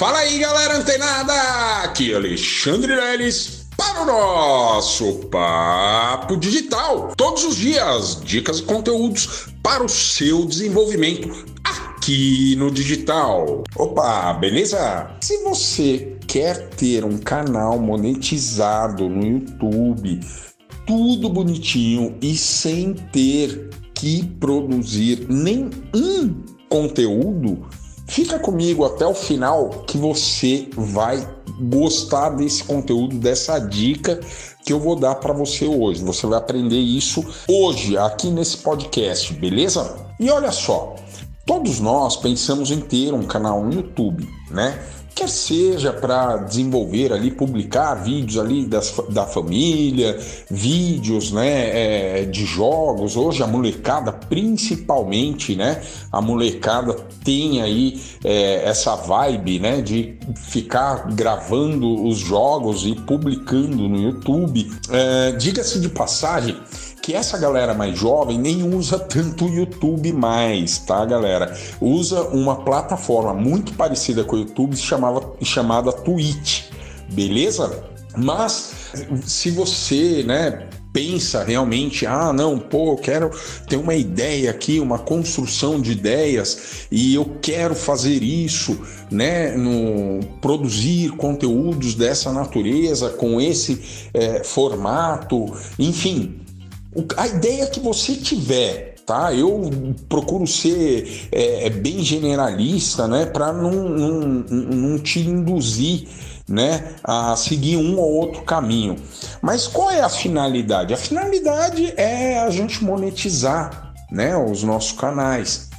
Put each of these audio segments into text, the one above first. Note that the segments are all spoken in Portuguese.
Fala aí, galera antenada! Aqui é Alexandre Leles para o nosso Papo Digital. Todos os dias, dicas e conteúdos para o seu desenvolvimento aqui no digital. Opa, beleza? Se você quer ter um canal monetizado no YouTube, tudo bonitinho e sem ter que produzir nenhum conteúdo, Fica comigo até o final que você vai gostar desse conteúdo, dessa dica que eu vou dar para você hoje. Você vai aprender isso hoje aqui nesse podcast, beleza? E olha só, todos nós pensamos em ter um canal no YouTube, né? quer seja para desenvolver ali, publicar vídeos ali das, da família, vídeos né, é, de jogos. Hoje a molecada, principalmente, né? A molecada tem aí é, essa vibe né, de ficar gravando os jogos e publicando no YouTube. É, Diga-se de passagem que essa galera mais jovem nem usa tanto o YouTube mais, tá, galera? Usa uma plataforma muito parecida com o YouTube chamava, chamada Twitch, beleza? Mas se você, né, pensa realmente, ah, não, pô, eu quero ter uma ideia aqui, uma construção de ideias e eu quero fazer isso, né, no produzir conteúdos dessa natureza com esse é, formato, enfim, a ideia que você tiver, tá? Eu procuro ser é, é bem generalista, né? Para não, não, não te induzir né, a seguir um ou outro caminho. Mas qual é a finalidade? A finalidade é a gente monetizar né, os nossos canais.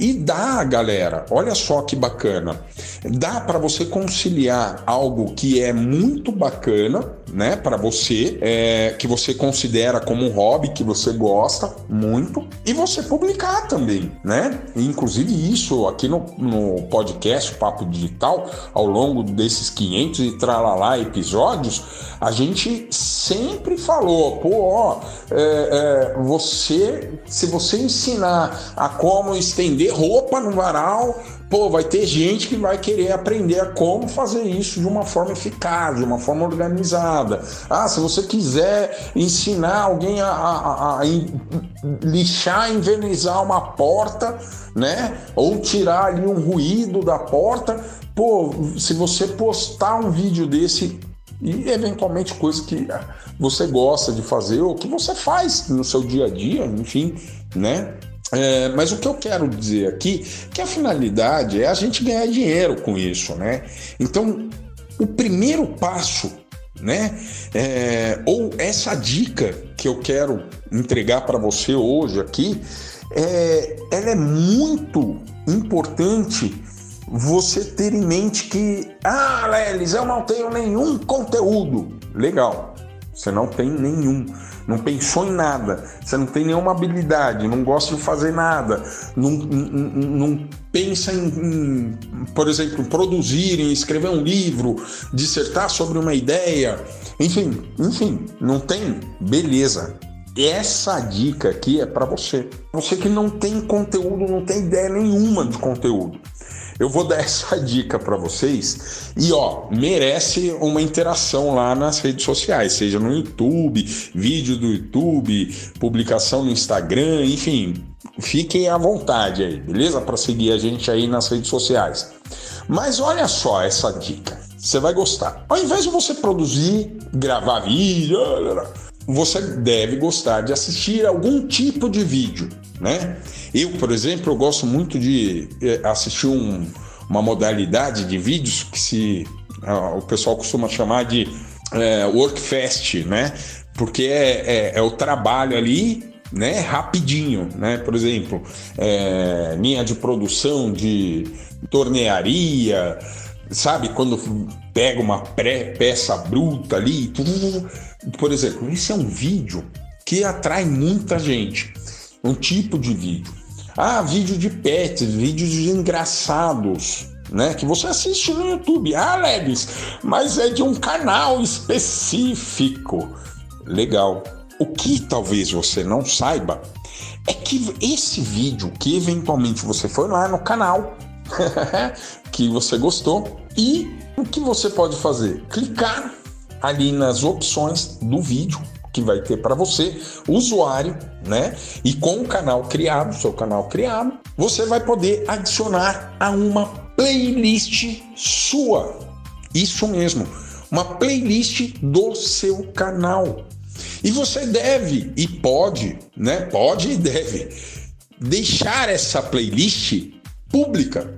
E dá, galera, olha só que bacana. Dá para você conciliar algo que é muito bacana, né, para você, é, que você considera como um hobby, que você gosta muito, e você publicar também, né? Inclusive isso aqui no, no podcast Papo Digital, ao longo desses 500 e tralalá episódios, a gente sempre falou, pô, ó, é, é, você, se você ensinar a como estender roupa no varal, pô, vai ter gente que vai querer aprender a como fazer isso de uma forma eficaz, de uma forma organizada. Ah, se você quiser ensinar alguém a, a, a, a lixar, envernizar uma porta, né? Ou tirar ali um ruído da porta, pô, se você postar um vídeo desse e eventualmente coisas que você gosta de fazer ou que você faz no seu dia a dia, enfim, né? É, mas o que eu quero dizer aqui que a finalidade é a gente ganhar dinheiro com isso, né? Então, o primeiro passo, né? É, ou essa dica que eu quero entregar para você hoje aqui, é, ela é muito importante você ter em mente que, ah, Lelis, eu não tenho nenhum conteúdo. Legal, você não tem nenhum não pensou em nada, você não tem nenhuma habilidade, não gosta de fazer nada, não, não, não pensa em, em, por exemplo, produzir, em escrever um livro, dissertar sobre uma ideia, enfim, enfim, não tem, beleza. Essa dica aqui é para você. Você que não tem conteúdo, não tem ideia nenhuma de conteúdo. Eu vou dar essa dica para vocês e ó, merece uma interação lá nas redes sociais, seja no YouTube, vídeo do YouTube, publicação no Instagram, enfim, fiquem à vontade aí, beleza? Para seguir a gente aí nas redes sociais. Mas olha só essa dica, você vai gostar. Ao invés de você produzir, gravar vídeo, você deve gostar de assistir algum tipo de vídeo, né? Eu, por exemplo, eu gosto muito de eh, assistir um, uma modalidade de vídeos que se uh, o pessoal costuma chamar de uh, workfast, né? Porque é, é, é, o trabalho ali, né? Rapidinho, né? Por exemplo, é, linha de produção de tornearia, sabe? Quando pega uma pré peça bruta ali. Por exemplo, esse é um vídeo que atrai muita gente. Um tipo de vídeo. Ah, vídeo de pets, vídeos engraçados, né? Que você assiste no YouTube. Ah, Leves, mas é de um canal específico. Legal. O que talvez você não saiba é que esse vídeo que eventualmente você foi lá no canal, que você gostou e o que você pode fazer? Clicar ali nas opções do vídeo que vai ter para você, usuário, né? E com o canal criado, seu canal criado, você vai poder adicionar a uma playlist sua. Isso mesmo, uma playlist do seu canal. E você deve e pode, né? Pode e deve deixar essa playlist pública.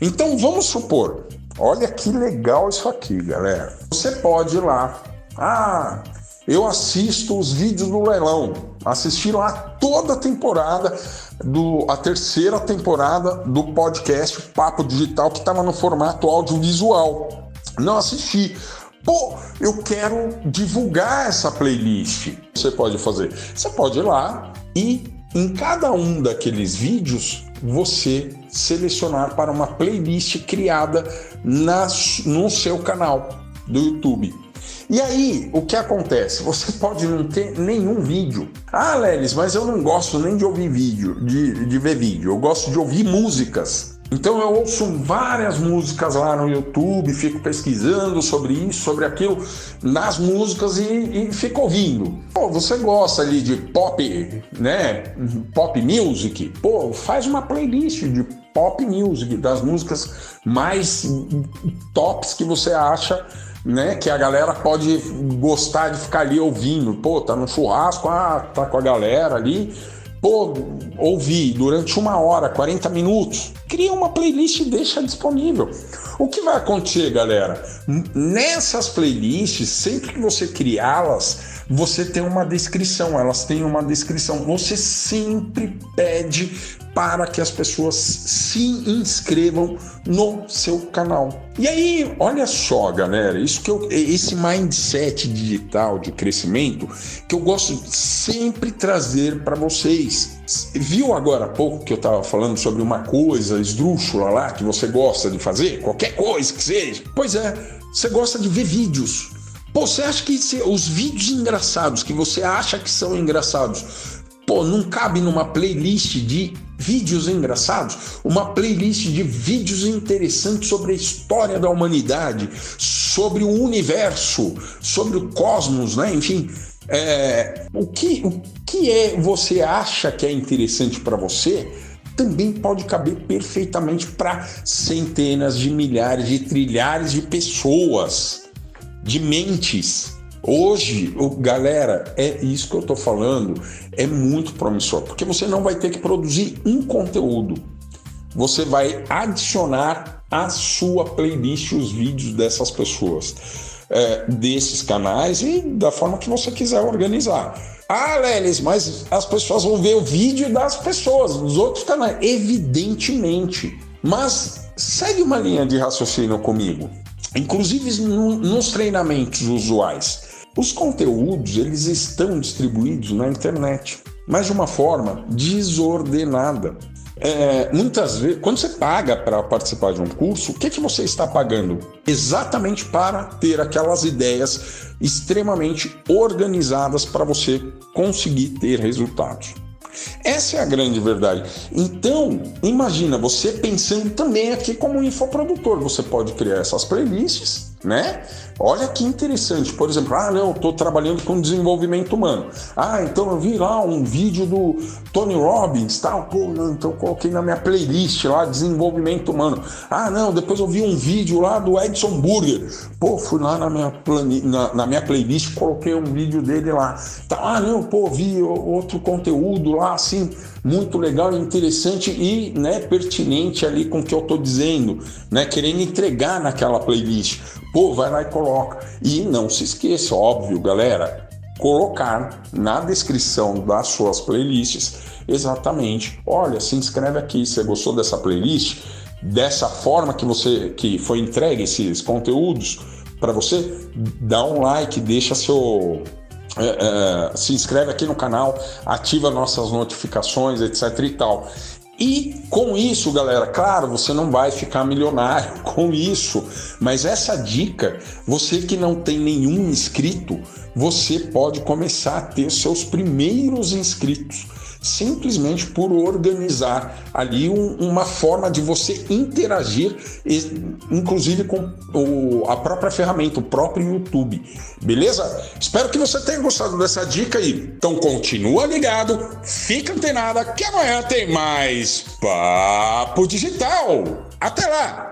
Então vamos supor, olha que legal isso aqui, galera. Você pode ir lá. Ah, eu assisto os vídeos do leilão. Assistiram a toda a temporada do a terceira temporada do podcast Papo Digital que estava no formato audiovisual. Não assisti. Pô, eu quero divulgar essa playlist. Você pode fazer? Você pode ir lá e em cada um daqueles vídeos você selecionar para uma playlist criada na, no seu canal do YouTube. E aí, o que acontece? Você pode não ter nenhum vídeo. Ah, Lelis, mas eu não gosto nem de ouvir vídeo, de, de ver vídeo. Eu gosto de ouvir músicas. Então eu ouço várias músicas lá no YouTube, fico pesquisando sobre isso, sobre aquilo, nas músicas e, e fico ouvindo. Pô, você gosta ali de pop, né? Pop music? Pô, faz uma playlist de pop music, das músicas mais tops que você acha né? Que a galera pode gostar de ficar ali ouvindo. Pô, tá no churrasco, ah, tá com a galera ali. Pô, ouvir durante uma hora, 40 minutos. Cria uma playlist e deixa disponível. O que vai acontecer, galera? Nessas playlists, sempre que você criá-las, você tem uma descrição, elas têm uma descrição. Você sempre pede para que as pessoas se inscrevam no seu canal. E aí, olha só, galera, isso que eu, esse mindset digital de crescimento que eu gosto de sempre trazer para vocês. Viu agora há pouco que eu estava falando sobre uma coisa esdrúxula lá que você gosta de fazer, qualquer coisa que seja? Pois é, você gosta de ver vídeos. Pô, você acha que os vídeos engraçados que você acha que são engraçados Pô, não cabe numa playlist de vídeos engraçados, uma playlist de vídeos interessantes sobre a história da humanidade, sobre o universo, sobre o cosmos, né? Enfim, é, o, que, o que é você acha que é interessante para você também pode caber perfeitamente para centenas de milhares de trilhares de pessoas, de mentes Hoje, galera, é isso que eu estou falando, é muito promissor, porque você não vai ter que produzir um conteúdo. Você vai adicionar à sua playlist os vídeos dessas pessoas, é, desses canais e da forma que você quiser organizar. Ah, Lelis, mas as pessoas vão ver o vídeo das pessoas, dos outros canais. Evidentemente. Mas segue uma linha de raciocínio comigo. Inclusive no, nos treinamentos usuais. Os conteúdos eles estão distribuídos na internet, mas de uma forma desordenada. É, muitas vezes, quando você paga para participar de um curso, o que, que você está pagando? Exatamente para ter aquelas ideias extremamente organizadas para você conseguir ter resultados. Essa é a grande verdade. Então, imagina você pensando também aqui como infoprodutor. Você pode criar essas playlists né? Olha que interessante, por exemplo, ah, não, estou trabalhando com desenvolvimento humano. Ah, então eu vi lá um vídeo do Tony Robbins, tal, pô, não, então coloquei na minha playlist lá desenvolvimento humano. Ah, não, depois eu vi um vídeo lá do Edson Burger. Pô, fui lá na minha, plani... na, na minha playlist, coloquei um vídeo dele lá. Tá, ah, não, pô, vi outro conteúdo lá, assim, muito legal, interessante e né, pertinente ali com o que eu estou dizendo, né, querendo entregar naquela playlist. Pô, vai lá e coloca. E não se esqueça, óbvio, galera, colocar na descrição das suas playlists exatamente, olha, se inscreve aqui, você gostou dessa playlist, dessa forma que você que foi entregue esses conteúdos para você, dá um like, deixa seu é, é, se inscreve aqui no canal, ativa nossas notificações, etc e tal. E com isso, galera, claro, você não vai ficar milionário com isso, mas essa dica, você que não tem nenhum inscrito, você pode começar a ter seus primeiros inscritos. Simplesmente por organizar ali um, uma forma de você interagir, inclusive com o, a própria ferramenta, o próprio YouTube. Beleza? Espero que você tenha gostado dessa dica aí. Então continua ligado, fica antenada que amanhã tem mais Papo Digital. Até lá!